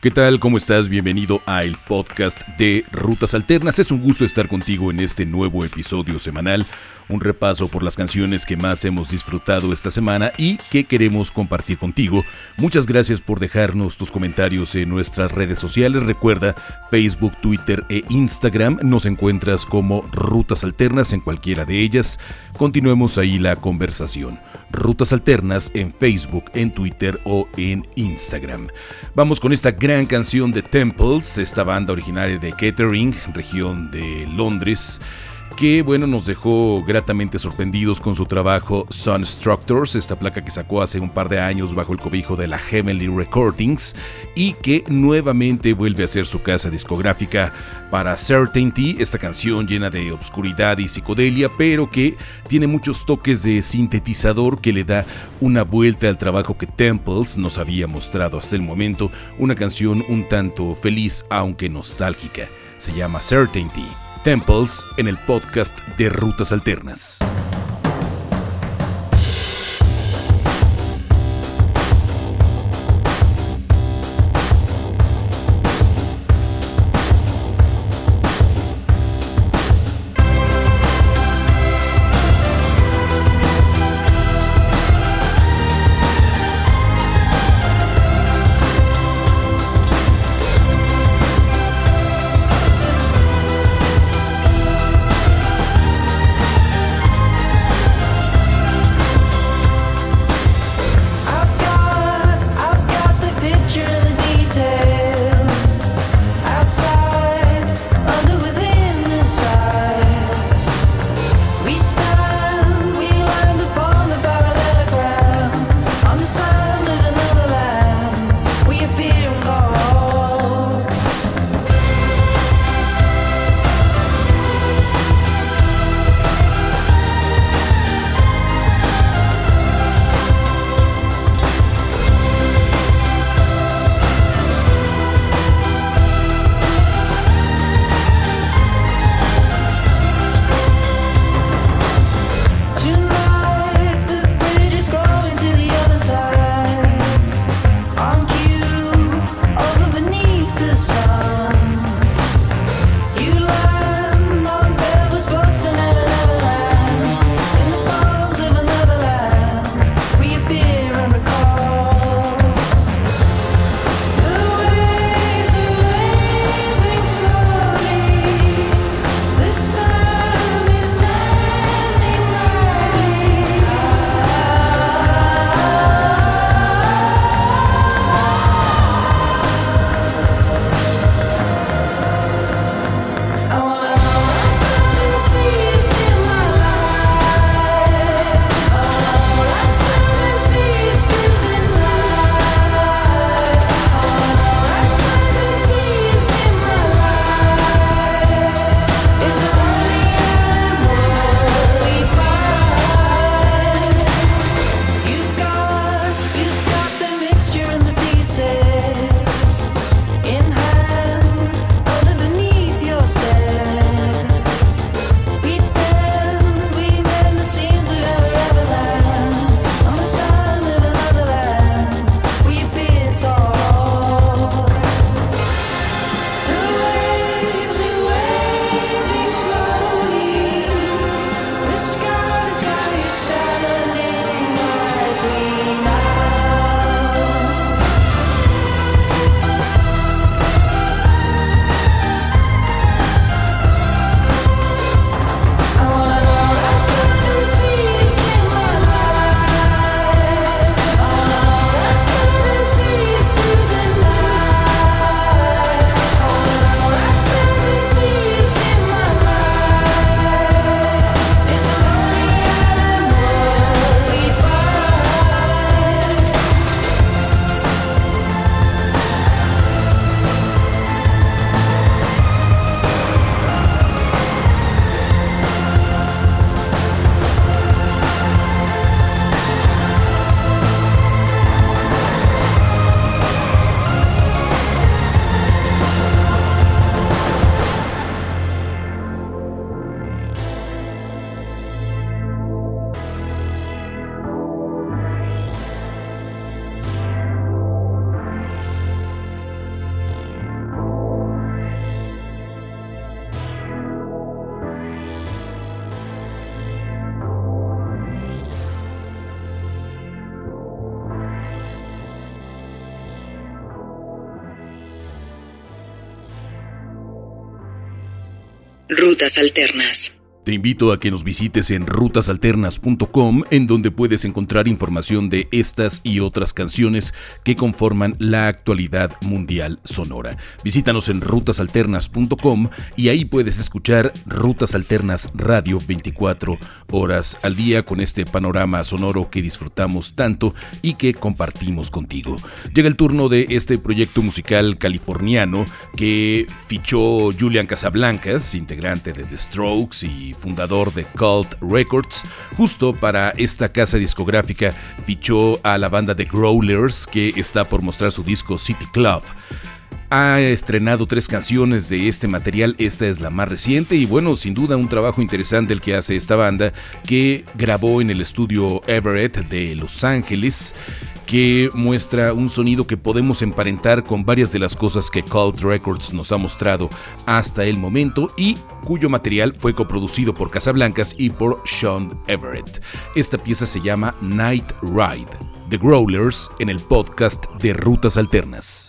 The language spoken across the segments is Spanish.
¿Qué tal? ¿Cómo estás? Bienvenido a el podcast de Rutas Alternas. Es un gusto estar contigo en este nuevo episodio semanal un repaso por las canciones que más hemos disfrutado esta semana y que queremos compartir contigo. Muchas gracias por dejarnos tus comentarios en nuestras redes sociales. Recuerda Facebook, Twitter e Instagram. Nos encuentras como Rutas Alternas en cualquiera de ellas. Continuemos ahí la conversación. Rutas Alternas en Facebook, en Twitter o en Instagram. Vamos con esta gran canción de Temples, esta banda originaria de Kettering, región de Londres que bueno nos dejó gratamente sorprendidos con su trabajo Sun Structures, esta placa que sacó hace un par de años bajo el cobijo de la Heavenly Recordings y que nuevamente vuelve a ser su casa discográfica para Certainty, esta canción llena de obscuridad y psicodelia, pero que tiene muchos toques de sintetizador que le da una vuelta al trabajo que Temples nos había mostrado hasta el momento, una canción un tanto feliz aunque nostálgica. Se llama Certainty. Temples en el podcast de Rutas Alternas. Rutas Alternas. Te invito a que nos visites en rutasalternas.com en donde puedes encontrar información de estas y otras canciones que conforman la actualidad mundial sonora. Visítanos en rutasalternas.com y ahí puedes escuchar Rutas Alternas Radio 24 horas al día con este panorama sonoro que disfrutamos tanto y que compartimos contigo. Llega el turno de este proyecto musical californiano que fichó Julian Casablancas, integrante de The Strokes y fundador de Cult Records, justo para esta casa discográfica fichó a la banda de Growlers que está por mostrar su disco City Club. Ha estrenado tres canciones de este material, esta es la más reciente y bueno, sin duda un trabajo interesante el que hace esta banda que grabó en el estudio Everett de Los Ángeles que muestra un sonido que podemos emparentar con varias de las cosas que Cult Records nos ha mostrado hasta el momento y cuyo material fue coproducido por Casablancas y por Sean Everett. Esta pieza se llama Night Ride, The Growlers en el podcast de Rutas Alternas.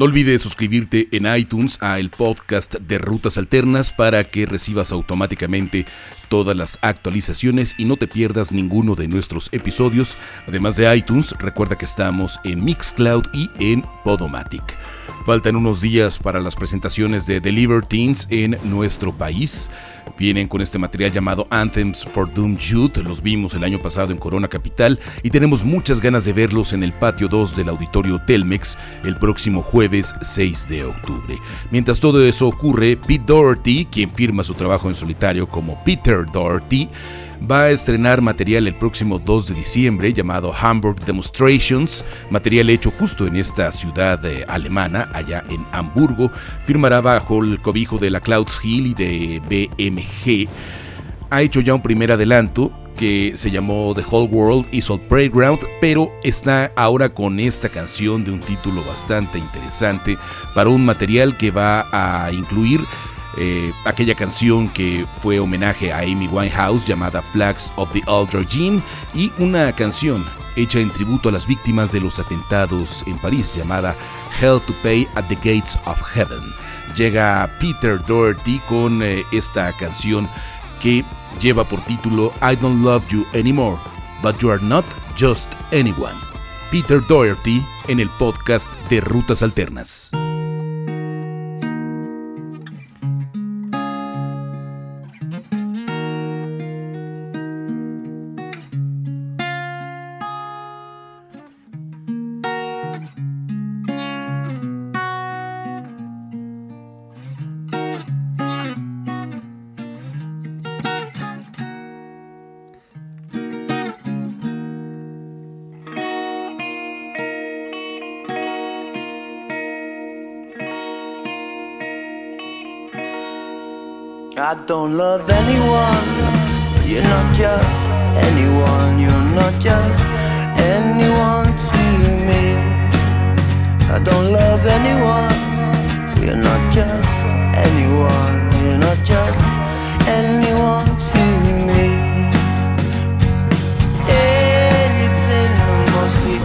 No olvides suscribirte en iTunes a el podcast de Rutas Alternas para que recibas automáticamente todas las actualizaciones y no te pierdas ninguno de nuestros episodios. Además de iTunes, recuerda que estamos en Mixcloud y en Podomatic. Faltan unos días para las presentaciones de The Libertines en nuestro país. Vienen con este material llamado Anthems for Doom Youth. Los vimos el año pasado en Corona Capital y tenemos muchas ganas de verlos en el patio 2 del auditorio Telmex el próximo jueves 6 de octubre. Mientras todo eso ocurre, Pete Doherty, quien firma su trabajo en solitario como Peter Doherty, va a estrenar material el próximo 2 de diciembre llamado Hamburg Demonstrations, material hecho justo en esta ciudad eh, alemana, allá en Hamburgo. Firmará bajo el cobijo de la Clouds Hill y de BMG. Ha hecho ya un primer adelanto que se llamó The Whole World is All Playground, pero está ahora con esta canción de un título bastante interesante para un material que va a incluir eh, aquella canción que fue homenaje a Amy Winehouse llamada Flags of the Old Regime y una canción hecha en tributo a las víctimas de los atentados en París llamada Hell to Pay at the Gates of Heaven. Llega Peter Doherty con eh, esta canción que lleva por título I Don't Love You Anymore, but You Are Not Just Anyone. Peter Doherty en el podcast de Rutas Alternas. I don't love anyone. You're not just anyone. You're not just anyone to me. I don't love anyone. You're not just anyone. You're not just anyone to me. Anything, mostly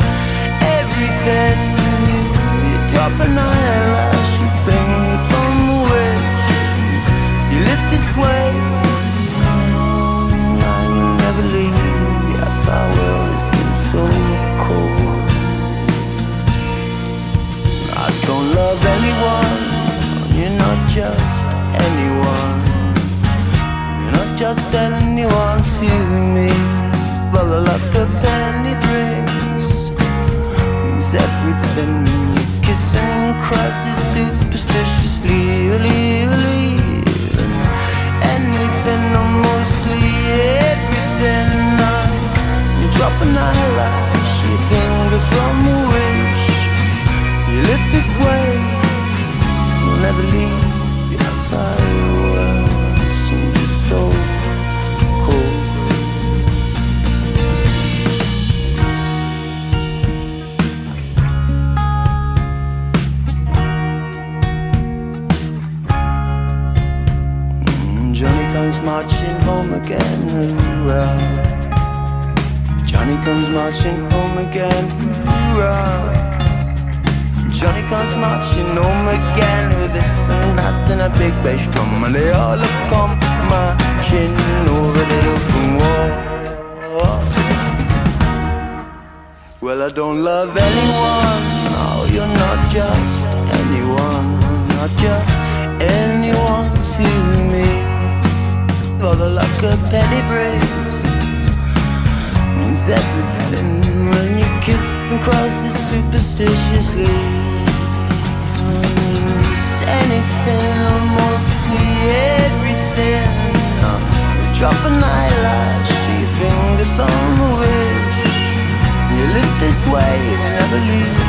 everything. You drop an penny means everything when you kiss and cross it superstitiously. Anything mostly everything. Drop an eyelash, your fingers on the wish. You live this way, you never leave.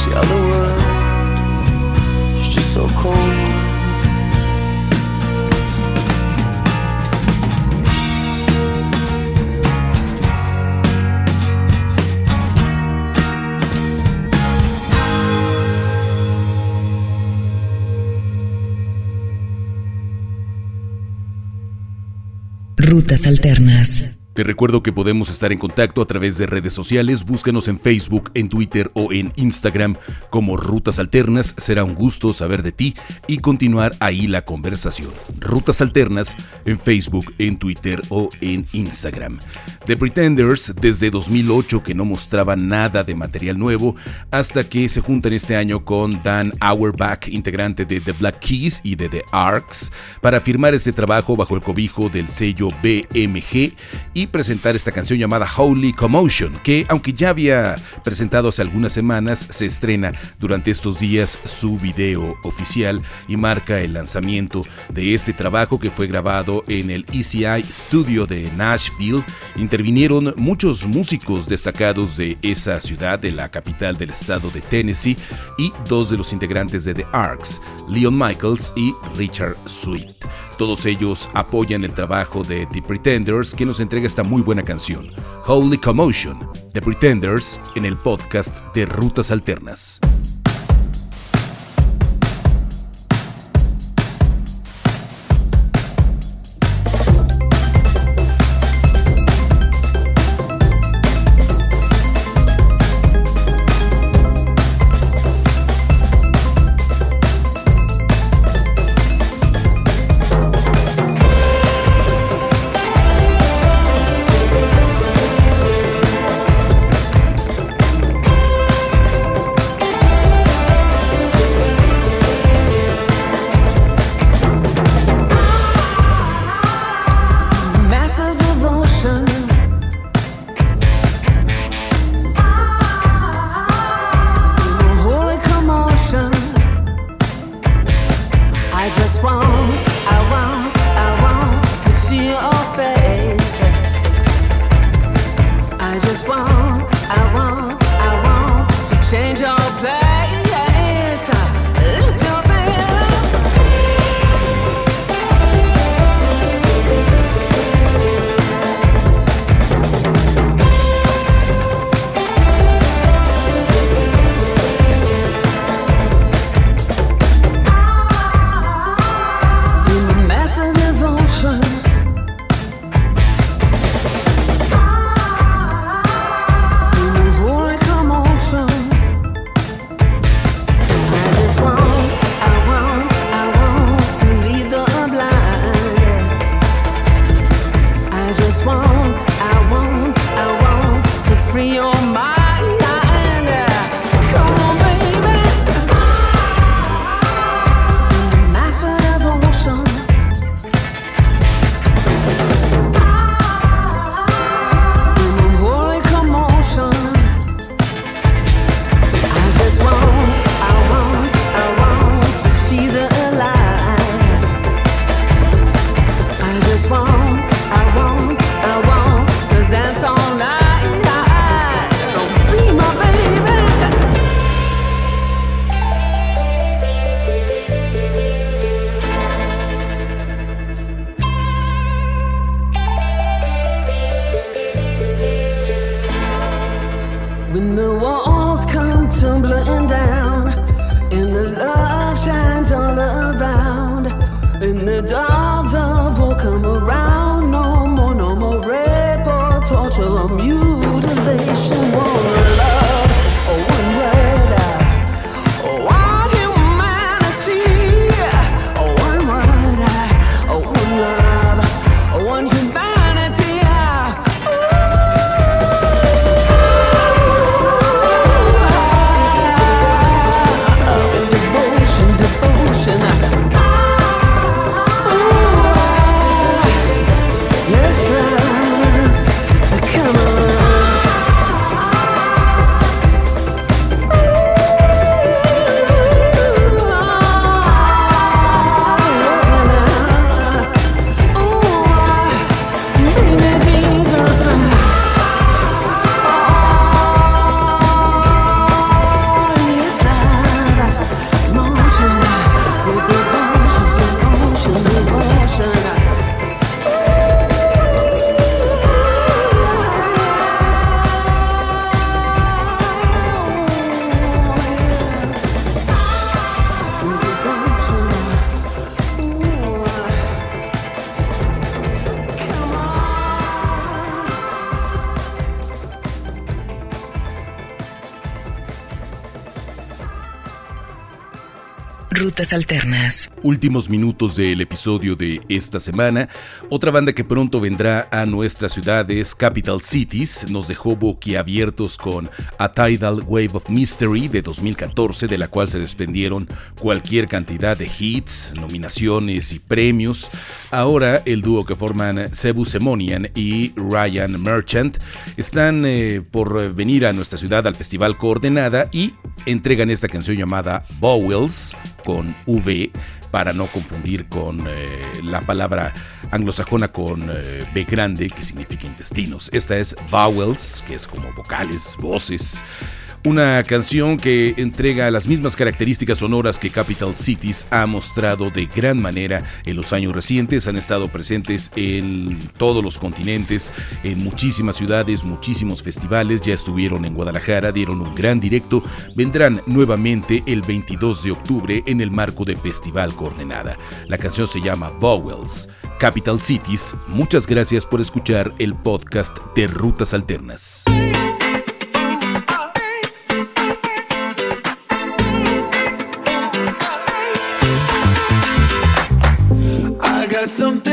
See how the world is just so cold. Rutas Alternas. Te recuerdo que podemos estar en contacto a través de redes sociales, búscanos en Facebook, en Twitter o en Instagram como Rutas Alternas, será un gusto saber de ti y continuar ahí la conversación. Rutas Alternas en Facebook, en Twitter o en Instagram. The Pretenders desde 2008 que no mostraba nada de material nuevo hasta que se juntan este año con Dan Auerbach, integrante de The Black Keys y de The Arcs, para firmar este trabajo bajo el cobijo del sello BMG y presentar esta canción llamada Holy Commotion, que aunque ya había presentado hace algunas semanas, se estrena durante estos días su video oficial y marca el lanzamiento de este trabajo que fue grabado en el ECI Studio de Nashville. Intervinieron muchos músicos destacados de esa ciudad, de la capital del estado de Tennessee, y dos de los integrantes de The Arcs, Leon Michaels y Richard Sweet. Todos ellos apoyan el trabajo de The Pretenders que nos entrega esta muy buena canción, Holy Commotion, The Pretenders, en el podcast de Rutas Alternas. Alternas. Últimos minutos del episodio de esta semana. Otra banda que pronto vendrá a nuestras ciudades, Capital Cities, nos dejó boquiabiertos con A Tidal Wave of Mystery de 2014, de la cual se desprendieron cualquier cantidad de hits, nominaciones y premios. Ahora el dúo que forman Cebu Semonian y Ryan Merchant están eh, por venir a nuestra ciudad al Festival Coordenada y entregan esta canción llamada Bowels V para no confundir con eh, la palabra anglosajona con eh, B grande que significa intestinos. Esta es vowels, que es como vocales, voces. Una canción que entrega las mismas características sonoras que Capital Cities ha mostrado de gran manera en los años recientes. Han estado presentes en todos los continentes, en muchísimas ciudades, muchísimos festivales. Ya estuvieron en Guadalajara, dieron un gran directo. Vendrán nuevamente el 22 de octubre en el marco de Festival Coordenada. La canción se llama Vowels. Capital Cities, muchas gracias por escuchar el podcast de Rutas Alternas. Something